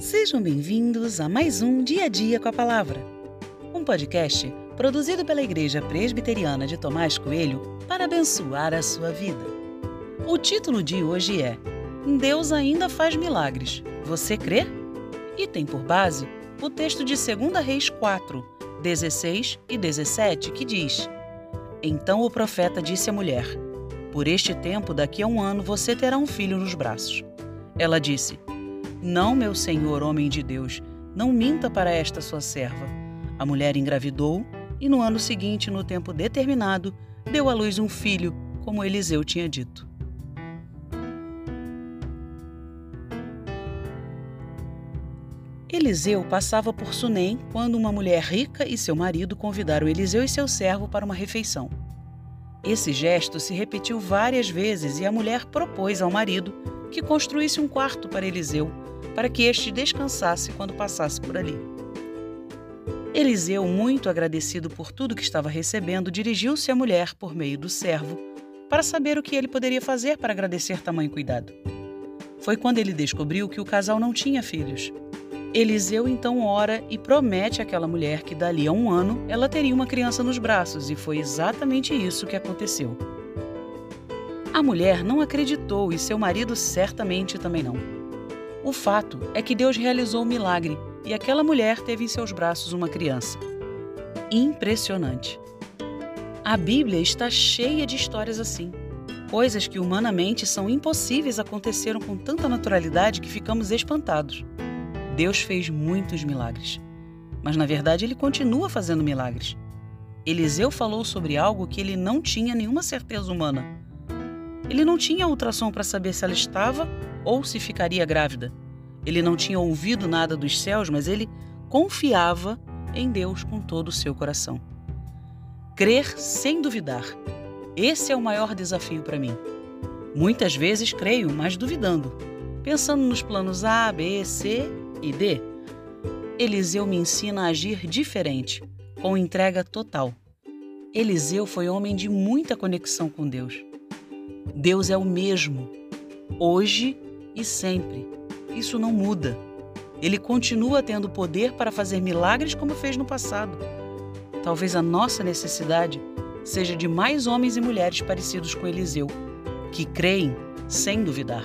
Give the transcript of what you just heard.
Sejam bem-vindos a mais um Dia a Dia com a Palavra, um podcast produzido pela Igreja Presbiteriana de Tomás Coelho para abençoar a sua vida. O título de hoje é Deus ainda faz milagres. Você crê? E tem por base o texto de 2 Reis 4, 16 e 17, que diz: Então o profeta disse à mulher: Por este tempo, daqui a um ano, você terá um filho nos braços. Ela disse: Não, meu senhor, homem de Deus, não minta para esta sua serva. A mulher engravidou e no ano seguinte, no tempo determinado, deu à luz um filho, como Eliseu tinha dito. Eliseu passava por Sunem quando uma mulher rica e seu marido convidaram Eliseu e seu servo para uma refeição. Esse gesto se repetiu várias vezes e a mulher propôs ao marido que construísse um quarto para Eliseu, para que este descansasse quando passasse por ali. Eliseu, muito agradecido por tudo que estava recebendo, dirigiu-se à mulher por meio do servo para saber o que ele poderia fazer para agradecer tamanho cuidado. Foi quando ele descobriu que o casal não tinha filhos. Eliseu então ora e promete àquela mulher que dali a um ano ela teria uma criança nos braços, e foi exatamente isso que aconteceu. A mulher não acreditou e seu marido certamente também não. O fato é que Deus realizou o milagre e aquela mulher teve em seus braços uma criança. Impressionante. A Bíblia está cheia de histórias assim. Coisas que humanamente são impossíveis aconteceram com tanta naturalidade que ficamos espantados. Deus fez muitos milagres. Mas na verdade ele continua fazendo milagres. Eliseu falou sobre algo que ele não tinha nenhuma certeza humana ele não tinha ultrassom para saber se ela estava ou se ficaria grávida. Ele não tinha ouvido nada dos céus, mas ele confiava em Deus com todo o seu coração. Crer sem duvidar. Esse é o maior desafio para mim. Muitas vezes creio, mas duvidando, pensando nos planos A, B, C e D. Eliseu me ensina a agir diferente, com entrega total. Eliseu foi homem de muita conexão com Deus. Deus é o mesmo, hoje e sempre. Isso não muda. Ele continua tendo poder para fazer milagres como fez no passado. Talvez a nossa necessidade seja de mais homens e mulheres parecidos com Eliseu, que creem sem duvidar.